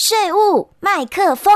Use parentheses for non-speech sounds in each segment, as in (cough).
税务麦克风。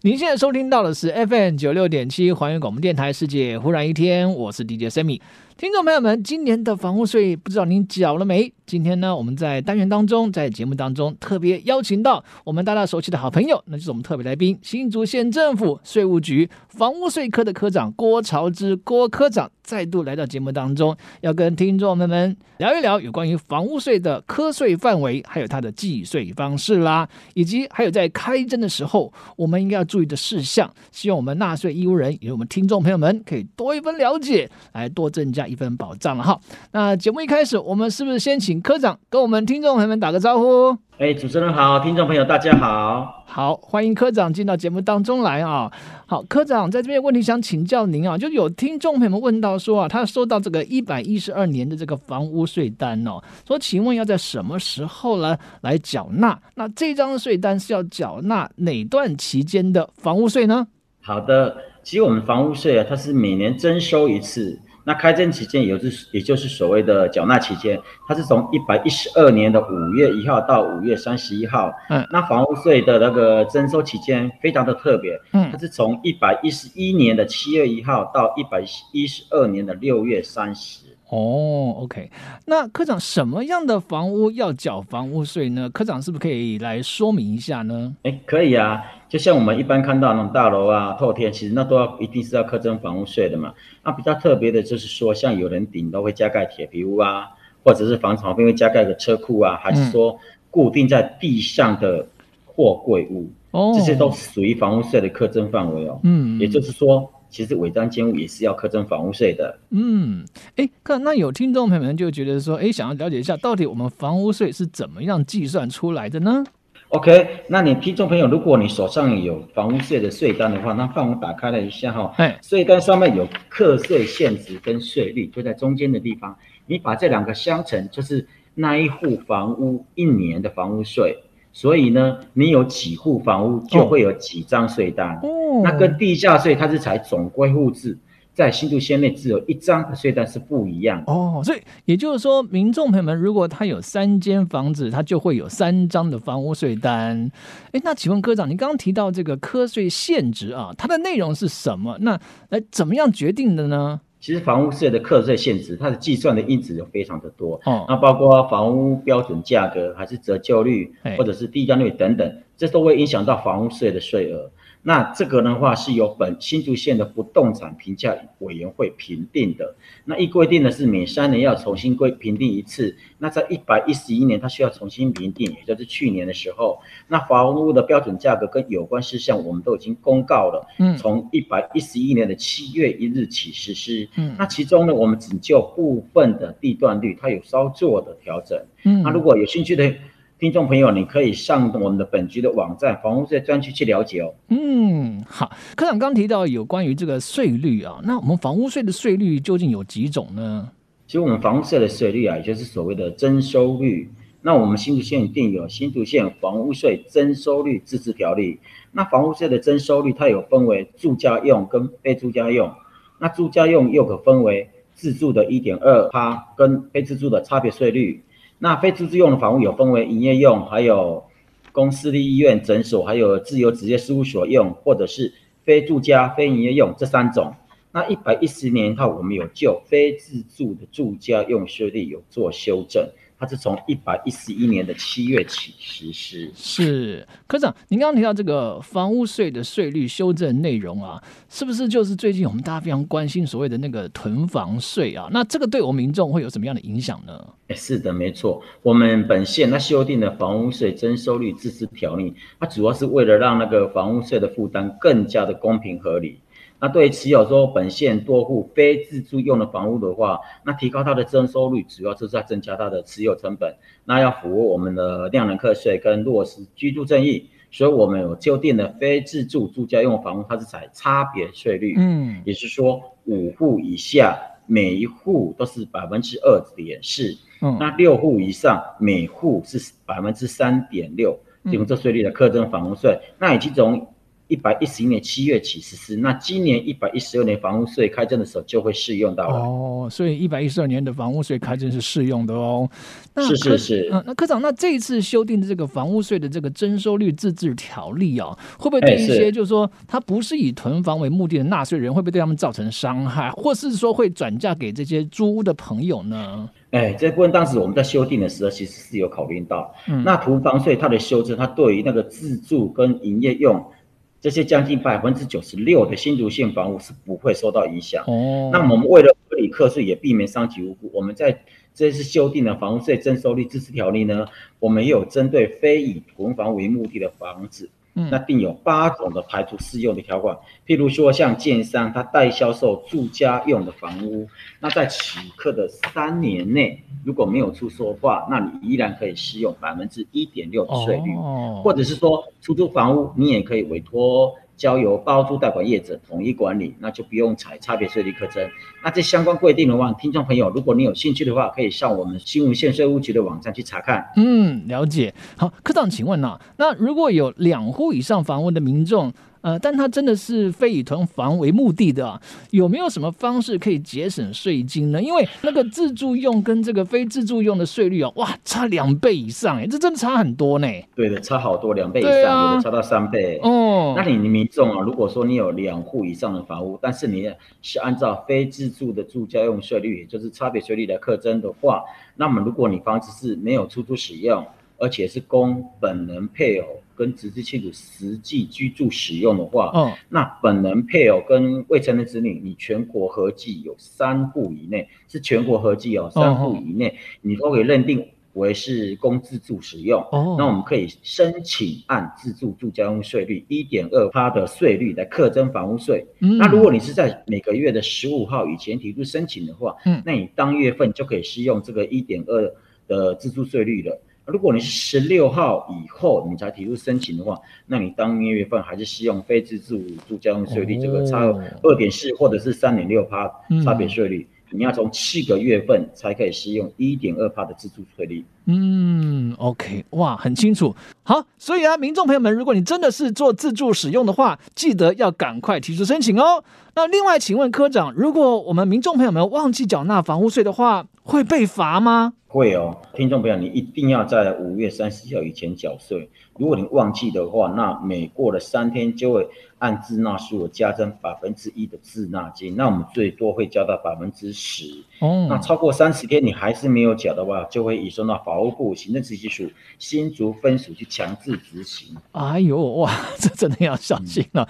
您现在收听到的是 FM 九六点七环宇广播电台《世界忽然一天》，我是 DJ Sammy。听众朋友们，今年的房屋税不知道您缴了没？今天呢，我们在单元当中，在节目当中特别邀请到我们大家熟悉的好朋友，那就是我们特别来宾——新竹县政府税务局房屋税科的科长郭朝之郭科长，再度来到节目当中，要跟听众朋友们聊一聊有关于房屋税的科税范围，还有它的计税方式啦，以及还有在开征的时候我们应该要注意的事项。希望我们纳税义务人，也有我们听众朋友们可以多一分了解，来多增加一份保障了哈。那节目一开始，我们是不是先请科长跟我们听众朋友们打个招呼？哎，主持人好，听众朋友大家好。好，欢迎科长进到节目当中来啊。好，科长在这边问题想请教您啊，就有听众朋友们问到说啊，他收到这个一百一十二年的这个房屋税单哦，说请问要在什么时候呢来缴纳？那这张税单是要缴纳哪段期间的房屋税呢？好的，其实我们房屋税啊，它是每年征收一次。那开征期间，也就是也就是所谓的缴纳期间，它是从一百一十二年的五月一号到五月三十一号。嗯，那房屋税的那个征收期间非常的特别。嗯，它是从一百一十一年的七月一号到一百一十二年的六月三十。哦，OK，那科长什么样的房屋要缴房屋税呢？科长是不是可以来说明一下呢？哎，可以啊，就像我们一般看到那种大楼啊、透天，其实那都要一定是要课征房屋税的嘛。那比较特别的就是说，像有人顶都会加盖铁皮屋啊，或者是房子旁边会加盖个车库啊，还是说固定在地上的货柜屋，哦，这些都属于房屋税的课征范围哦。嗯，也就是说。其实违章建物也是要课征房屋税的。嗯，哎，看那有听众朋友们就觉得说，哎，想要了解一下，到底我们房屋税是怎么样计算出来的呢？OK，那你听众朋友，如果你手上有房屋税的税单的话，那帮我打开了一下哈。哎，税单上面有课税现值跟税率，就在中间的地方。你把这两个相乘，就是那一户房屋一年的房屋税。所以呢，你有几户房屋就会有几张税单。哦，那跟地价税它是采总归户制，在新竹县内只有一张的税单是不一样。哦，所以也就是说，民众朋友们，如果他有三间房子，他就会有三张的房屋税单。哎，那请问科长，你刚刚提到这个科税限值啊，它的内容是什么？那来怎么样决定的呢？其实房屋税的课税限值，它的计算的因子有非常的多，哦，那包括房屋标准价格，还是折旧率，或者是地价率等等，这都会影响到房屋税的税额。那这个的话是由本新竹县的不动产评价委员会评定的。那一规定的是每三年要重新规评定一次。那在一百一十一年，它需要重新评定，也就是去年的时候，那房屋的标准价格跟有关事项我们都已经公告了。嗯，从一百一十一年的七月一日起实施。嗯，那其中呢，我们只就部分的地段率，它有稍作的调整。嗯，那如果有兴趣的。听众朋友，你可以上我们的本局的网站房屋税专区去了解哦。嗯，好，科长刚提到有关于这个税率啊，那我们房屋税的税率究竟有几种呢？其实我们房屋税的税率啊，也就是所谓的征收率。那我们新竹县定有新竹县房屋税征收率自治条例。那房屋税的征收率，它有分为住家用跟非住家用。那住家用又可分为自住的一点二趴跟非自住的差别税率。那非自住用的房屋有分为营业用，还有公私立医院、诊所，还有自由职业事务所用，或者是非住家、非营业用这三种。那一百一十年后，我们有就非自住的住家用税率有做修正。它是从一百一十一年的七月起实施。是科长，您刚刚提到这个房屋税的税率修正内容啊，是不是就是最近我们大家非常关心所谓的那个囤房税啊？那这个对我们民众会有什么样的影响呢？哎，是的，没错，我们本县那修订的房屋税征收率自治条例，它主要是为了让那个房屋税的负担更加的公平合理。那对持有说本县多户非自住用的房屋的话，那提高它的征收率，主要就是在增加它的持有成本。那要符合我们的量能课税跟落实居住正义，所以我们有就定的非自住住家用房屋，它是采差别税率，嗯，也是说五户以下每一户都是百分之二点四，嗯，那六户以上每户是百分之三点六，用这税率的课征房屋税。那以及从一百一十一年七月起实施，那今年一百一十二年房屋税开征的时候就会适用到了。哦，所以一百一十二年的房屋税开征是适用的哦。是是是。嗯，那科长，那这一次修订的这个房屋税的这个征收率自治条例啊，会不会对一些就是说他不是以囤房为目的的纳税人，会不会对他们造成伤害，或是说会转嫁给这些租屋的朋友呢？哎，这部分当时我们在修订的时候，其实是有考虑到，嗯那囤房税它的修正，它对于那个自住跟营业用。这些将近百分之九十六的新竹县房屋是不会受到影响。哦，那么我们为了合理课税，也避免伤及无辜，我们在这次修订的房屋税征收率支持条例呢，我们也有针对非以囤房为目的的房子。那定有八种的排除适用的条款，譬如说像建商他代销售住家用的房屋，那在此刻的三年内如果没有出售的话，那你依然可以适用百分之一点六的税率，或者是说出租房屋你也可以委托。交由包租代管业者统一管理，那就不用采差别税率课征。那这相关规定的话，听众朋友，如果你有兴趣的话，可以上我们新竹县税务局的网站去查看。嗯，了解。好，科长，请问呢，那如果有两户以上房屋的民众？呃，但它真的是非以囤房为目的的，啊有没有什么方式可以节省税金呢？因为那个自住用跟这个非自住用的税率啊，哇，差两倍以上哎，这真的差很多呢。对的，差好多，两倍以上，有的差到三倍。哦，那你民众啊，如果说你有两户以上的房屋，但是你是按照非自住的住家用税率，也就是差别税率来课征的话，那么如果你房子是没有出租使用，而且是供本人配偶。跟直系亲属实际居住使用的话，嗯，那本人配偶跟未成年子女，你全国合计有三户以内，是全国合计哦，三户以内，你都可以认定为是供自住使用。哦，那我们可以申请按自住住家用税率一点二趴的税率来课征房屋税。嗯，那如果你是在每个月的十五号以前提出申请的话，嗯，那你当月份就可以适用这个一点二的自住税率了。如果你是十六号以后你才提出申请的话，那你当年月份还是适用非自住住交通税率这个差二点四或者是三点六趴差别税率，你要从七个月份才可以适用一点二趴的自住税率。嗯，OK，哇，很清楚。好，所以啊，民众朋友们，如果你真的是做自住使用的话，记得要赶快提出申请哦。那另外，请问科长，如果我们民众朋友们忘记缴纳房屋税的话，会被罚吗？会哦，听众朋友，你一定要在五月三十号以前缴税。如果你忘记的话，那每过了三天就会按滞纳数额加征百分之一的滞纳金，那我们最多会交到百分之十。哦，那超过三十天你还是没有缴的话，就会移送到法务部行政执行署新竹分署去强制执行。哎呦哇，(laughs) 这真的要小心了，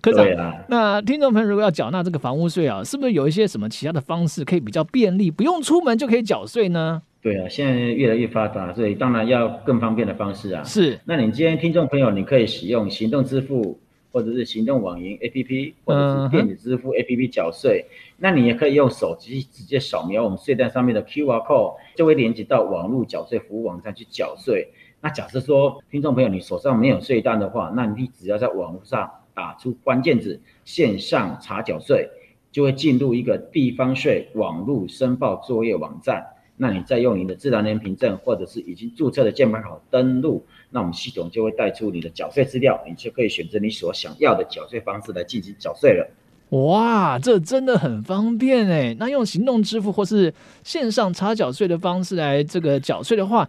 科长。那听众朋友如果要缴纳这个房屋税啊，是不是有一些什么其他的方式可以比较便利，不用出门就可以缴税呢？对啊，现在越来越发达，所以当然要更方便的方式啊。是，那你今天听众朋友，你可以使用行动支付，或者是行动网银 APP，或者是电子支付 APP 缴税。那你也可以用手机直接扫描我们税单上面的 QR code，就会连接到网络缴税服务网站去缴税。那假设说听众朋友你手上没有税单的话，那你只要在网络上打出关键字“线上查缴税”，就会进入一个地方税网络申报作业网站。那你再用你的自然人凭证或者是已经注册的健保卡登录，那我们系统就会带出你的缴税资料，你就可以选择你所想要的缴税方式来进行缴税了。哇，这真的很方便哎！那用行动支付或是线上查缴税的方式来这个缴税的话，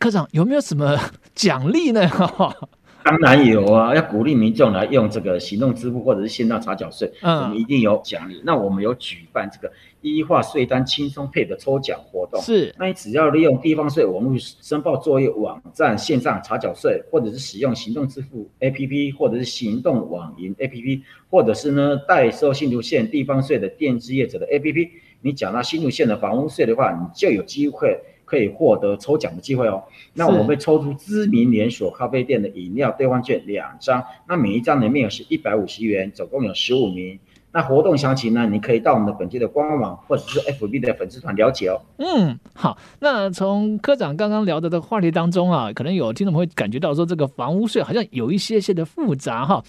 科长有没有什么 (laughs) 奖励呢？(laughs) 当然有啊，要鼓励民众来用这个行动支付或者是线上查缴税，我们一定有奖励。那我们有举办这个一化税单轻松配的抽奖活动，是。那你只要利用地方税网络申报作业网站线上查缴税，或者是使用行动支付 APP，或者是行动网银 APP，或者是呢代收新竹县地方税的电子业者的 APP，你缴纳新竹县的房屋税的话，你就有机会。可以获得抽奖的机会哦。那我们会抽出知名连锁咖啡店的饮料兑换券两张，那每一张的面额是一百五十元，总共有十五名。那活动详情呢？你可以到我们的本期的官网或者是 FB 的粉丝团了解哦。嗯，好。那从科长刚刚聊的的话题当中啊，可能有听众会感觉到说，这个房屋税好像有一些些的复杂哈。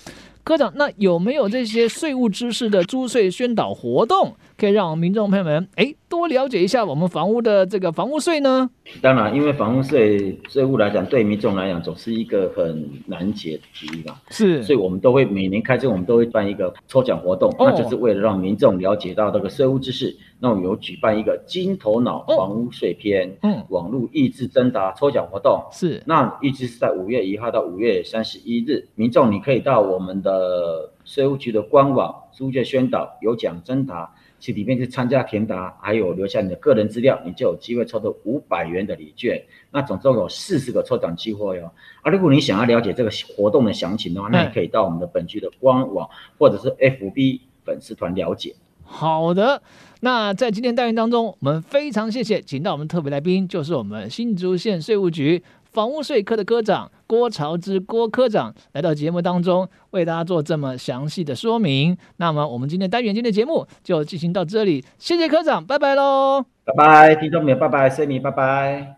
科长，那有没有这些税务知识的租税宣导活动？可以让民众朋友们哎多了解一下我们房屋的这个房屋税呢？当然，因为房屋税税务来讲，对民众来讲总是一个很难解的题嘛。是，所以我们都会每年开春，我们都会办一个抽奖活动，那就是为了让民众了解到这个税务知识。那我们有举办一个金头脑房屋税篇嗯网络益智征答抽奖活动。是，那预计是在五月一号到五月三十一日，民众你可以到我们的税务局的官网租借宣导有奖征答。去里面去参加填答，还有留下你的个人资料，你就有机会抽到五百元的礼券。那总共有四十个抽奖机会哦。啊，如果你想要了解这个活动的详情的话，那你可以到我们的本局的官网或者是 FB 粉丝团了解。好的，那在今天单元当中，我们非常谢谢请到我们特别来宾，就是我们新竹县税务局。房屋税科的科长郭朝之郭科长来到节目当中，为大家做这么详细的说明。那么，我们今天单元间的节目就进行到这里，谢谢科长，拜拜喽！拜拜，听众朋友，拜拜，森尼，拜拜。